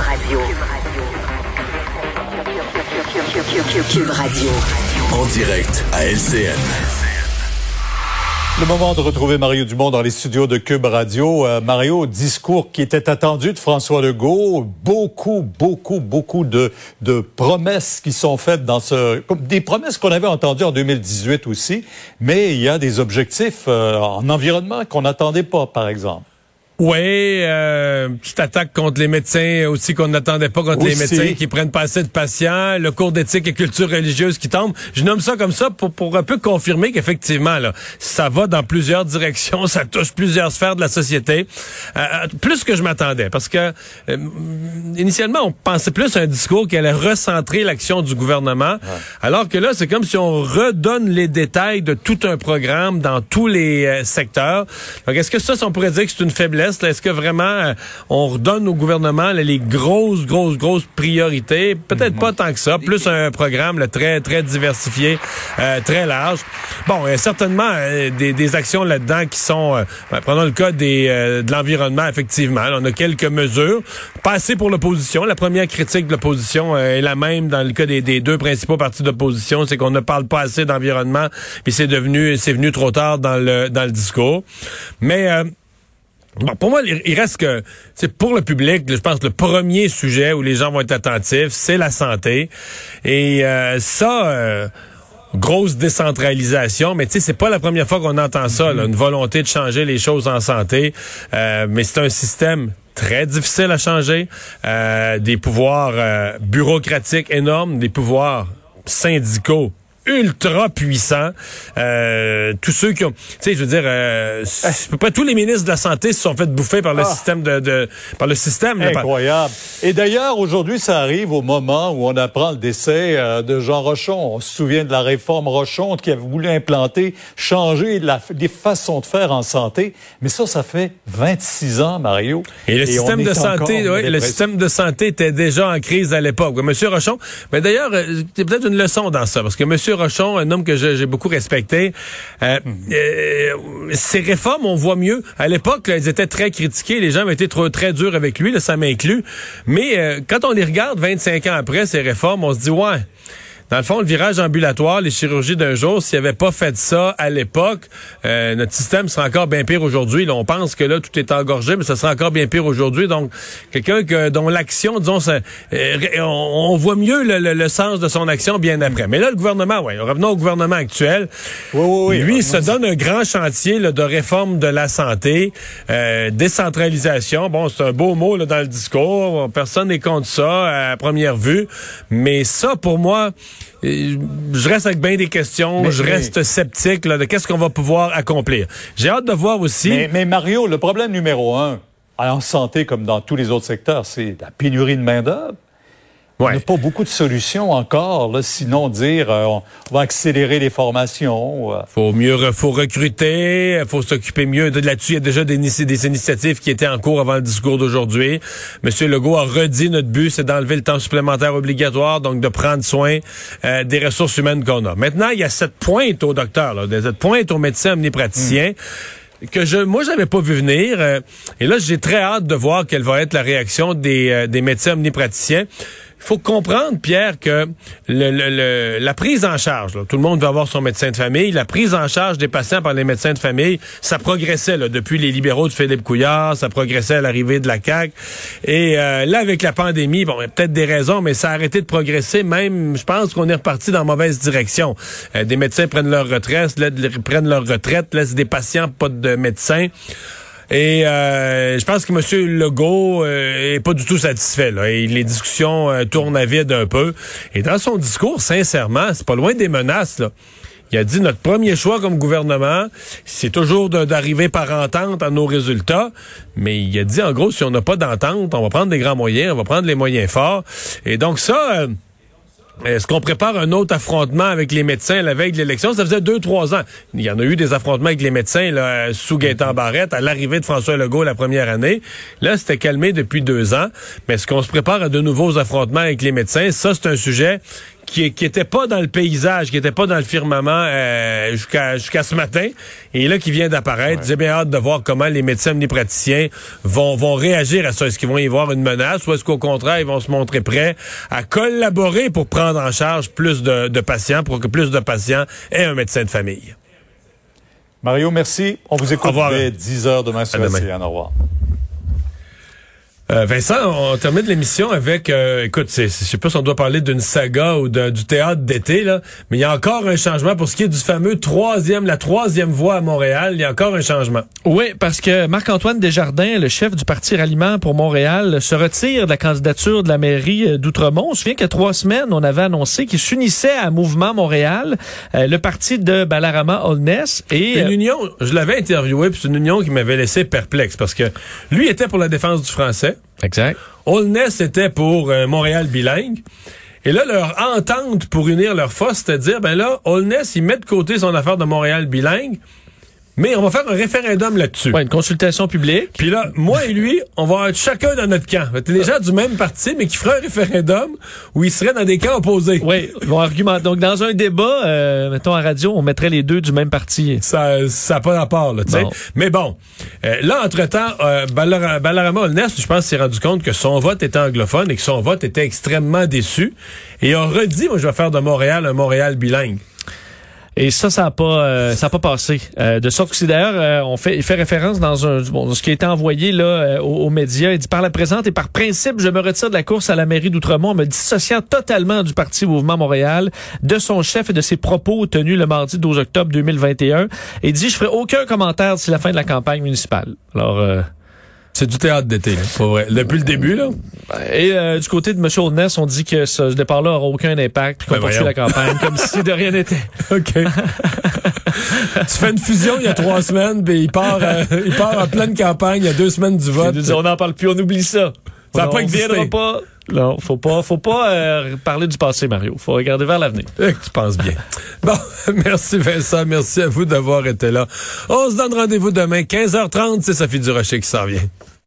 Radio. Cube Radio. En direct à LCN. Le moment de retrouver Mario Dumont dans les studios de Cube Radio. Euh, Mario, discours qui était attendu de François Legault. Beaucoup, beaucoup, beaucoup de, de promesses qui sont faites dans ce... Des promesses qu'on avait entendues en 2018 aussi, mais il y a des objectifs euh, en environnement qu'on n'attendait pas, par exemple. Oui, euh, petite attaque contre les médecins aussi qu'on n'attendait pas contre les médecins qui prennent pas assez de patients, le cours d'éthique et culture religieuse qui tombe. Je nomme ça comme ça pour, pour un peu confirmer qu'effectivement, là, ça va dans plusieurs directions, ça touche plusieurs sphères de la société, euh, euh, plus que je m'attendais, parce que euh, initialement, on pensait plus à un discours qui allait recentrer l'action du gouvernement, alors que là, c'est comme si on redonne les détails de tout un programme dans tous les secteurs. Donc, est-ce que ça, on pourrait dire que c'est une faiblesse? Est-ce que vraiment euh, on redonne au gouvernement les grosses, grosses, grosses priorités? Peut-être pas tant que ça. Plus un programme très, très diversifié, euh, très large. Bon, a certainement euh, des, actions là-dedans qui sont... Ben, prenons le cas des, de l'environnement, effectivement. on a quelques mesures. Pas assez pour l'opposition. La première critique de l'opposition est la même dans le cas des, deux principaux partis d'opposition. C'est qu'on ne parle pas assez d'environnement. Puis c'est devenu, c'est venu trop tard dans le, dans le discours. Mais... Bon, pour moi, il reste que, c'est pour le public, je pense, le premier sujet où les gens vont être attentifs, c'est la santé. Et euh, ça, euh, grosse décentralisation, mais tu sais, c'est pas la première fois qu'on entend ça, une volonté de changer les choses en santé. Euh, mais c'est un système très difficile à changer, des pouvoirs bureaucratiques énormes, des pouvoirs syndicaux ultra puissant. Euh, tous ceux qui ont, tu sais, je veux dire, euh, pas tous les ministres de la santé se sont fait bouffer par le ah. système de, de, par le système. Incroyable. Et d'ailleurs, aujourd'hui, ça arrive au moment où on apprend le décès euh, de Jean Rochon. On se souvient de la réforme Rochon qui avait voulu implanter, changer la, des façons de faire en santé. Mais ça, ça fait 26 ans, Mario. Et le système de santé, le système de santé était déjà en crise à l'époque. Monsieur Rochon, mais d'ailleurs, euh, c'est peut-être une leçon dans ça, parce que Monsieur Rochon, un homme que j'ai beaucoup respecté. Euh, euh, ces réformes, on voit mieux. À l'époque, elles étaient très critiquées. Les gens ont été trop, très durs avec lui, là, ça m'inclut. Mais euh, quand on les regarde 25 ans après, ces réformes, on se dit, ouais, dans le fond, le virage ambulatoire, les chirurgies d'un jour, s'il avait pas fait ça à l'époque, euh, notre système serait encore bien pire aujourd'hui. on pense que là, tout est engorgé, mais ça sera encore bien pire aujourd'hui. Donc, quelqu'un que dont l'action, disons, ça, euh, on, voit mieux le, sens de son action bien après. Mais là, le gouvernement, ouais, revenons au gouvernement actuel. Oui, oui, oui. Lui, il se donne un grand chantier là, de réforme de la santé, euh, décentralisation. Bon, c'est un beau mot là, dans le discours. Personne n'est contre ça à première vue. Mais ça, pour moi, je reste avec bien des questions, je reste sceptique là, de qu'est-ce qu'on va pouvoir accomplir. J'ai hâte de voir aussi. Mais, Mario, le problème numéro un, en santé comme dans tous les autres secteurs, c'est la pénurie de main-d'œuvre. Ouais. On n'a pas beaucoup de solutions encore, là, sinon dire euh, on va accélérer les formations. Euh. Faut mieux, faut recruter, faut s'occuper mieux. De là-dessus, il y a déjà des, des, initiatives qui étaient en cours avant le discours d'aujourd'hui. Monsieur Legault a redit notre but, c'est d'enlever le temps supplémentaire obligatoire, donc de prendre soin euh, des ressources humaines qu'on a. Maintenant, il y a cette pointe au docteur, là, cette pointe au médecin omnipraticien. Hmm. que je moi j'avais pas vu venir et là j'ai très hâte de voir quelle va être la réaction des, des médecins omnipraticiens faut comprendre, Pierre, que le, la prise en charge, tout le monde veut avoir son médecin de famille, la prise en charge des patients par les médecins de famille, ça progressait depuis les libéraux de Philippe Couillard, ça progressait à l'arrivée de la CAQ. Et euh, là, avec la pandémie, bon, il y a peut-être des raisons, mais ça a arrêté de progresser. Même, je pense qu'on est reparti dans la mauvaise direction. Euh, des médecins prennent leur retraite, prennent leur retraite, laissent des patients pas de médecins. Et euh, je pense que M. Legault euh, est pas du tout satisfait. Là. Et les discussions euh, tournent à vide un peu. Et dans son discours, sincèrement, c'est pas loin des menaces. Là. Il a dit notre premier choix comme gouvernement, c'est toujours d'arriver par entente à nos résultats. Mais il a dit en gros, si on n'a pas d'entente, on va prendre des grands moyens, on va prendre les moyens forts. Et donc ça. Est-ce qu'on prépare un autre affrontement avec les médecins la veille de l'élection? Ça faisait deux, trois ans. Il y en a eu des affrontements avec les médecins là, sous Gaétan Barrette à l'arrivée de François Legault la première année. Là, c'était calmé depuis deux ans. Mais est-ce qu'on se prépare à de nouveaux affrontements avec les médecins? Ça, c'est un sujet qui, qui était pas dans le paysage, qui était pas dans le firmament euh, jusqu'à jusqu'à ce matin, et là qui vient d'apparaître. J'ai bien hâte de voir comment les médecins les praticiens vont vont réagir à ça. Est-ce qu'ils vont y voir une menace ou est-ce qu'au contraire ils vont se montrer prêts à collaborer pour prendre en charge plus de, de patients, pour que plus de patients aient un médecin de famille? Mario, merci. On vous écoute dès 10 heures demain sur Au revoir. Euh, Vincent, on termine l'émission avec, euh, écoute, je sais pas si on doit parler d'une saga ou du théâtre d'été, là, mais il y a encore un changement pour ce qui est du fameux troisième, la troisième voie à Montréal. Il y a encore un changement. Oui, parce que Marc-Antoine Desjardins, le chef du Parti Ralliement pour Montréal, se retire de la candidature de la mairie euh, d'Outremont. On se souvient qu'il y a trois semaines, on avait annoncé qu'il s'unissait à Mouvement Montréal, le parti de Balarama Holness et... Une union, je l'avais interviewé, puis c'est une union qui m'avait laissé perplexe parce que lui était pour la défense du français. Exact. Holness était pour euh, Montréal bilingue. Et là, leur entente pour unir leurs forces, c'était de dire, ben là, Holness, il met de côté son affaire de Montréal bilingue, mais on va faire un référendum là-dessus. Ouais, une consultation publique. Puis là, moi et lui, on va être chacun dans notre camp. C'est des gens du même parti, mais qui feraient un référendum où ils seraient dans des camps opposés. Oui, vont argumenter. Donc, dans un débat, euh, mettons à radio, on mettrait les deux du même parti. Ça ça n'a pas rapport, là, tu sais. Mais bon, euh, là, entre-temps, euh, Balarama Olness, je pense, s'est rendu compte que son vote était anglophone et que son vote était extrêmement déçu. Et on redit, moi, je vais faire de Montréal un Montréal bilingue. Et ça, ça n'a pas, euh, ça a pas passé. Euh, de sorte que d'ailleurs, euh, on fait, il fait référence dans un, bon, ce qui a été envoyé là aux, médias. Il dit par la présente et par principe, je me retire de la course à la mairie d'Outremont, me dissociant totalement du parti Mouvement Montréal, de son chef et de ses propos tenus le mardi 12 octobre 2021. Et dit, je ferai aucun commentaire d'ici la fin de la campagne municipale. Alors. C'est du théâtre d'été, pour vrai. Depuis le début, là. Et euh, du côté de M. Oldness, on dit que ce départ-là aura aucun impact, puis qu'on ben poursuit la campagne, comme si de rien n'était. OK. tu fais une fusion il y a trois semaines, puis il part, euh, il part en pleine campagne, il y a deux semaines du vote. on n'en parle plus, on oublie ça. Ça n'a pas existé. pas. Non, faut pas, faut pas euh, parler du passé, Mario. Faut regarder vers l'avenir. Eh, tu penses bien. bon, merci Vincent, merci à vous d'avoir été là. On se donne rendez-vous demain, 15h30, c'est Sophie Durocher qui s'en vient.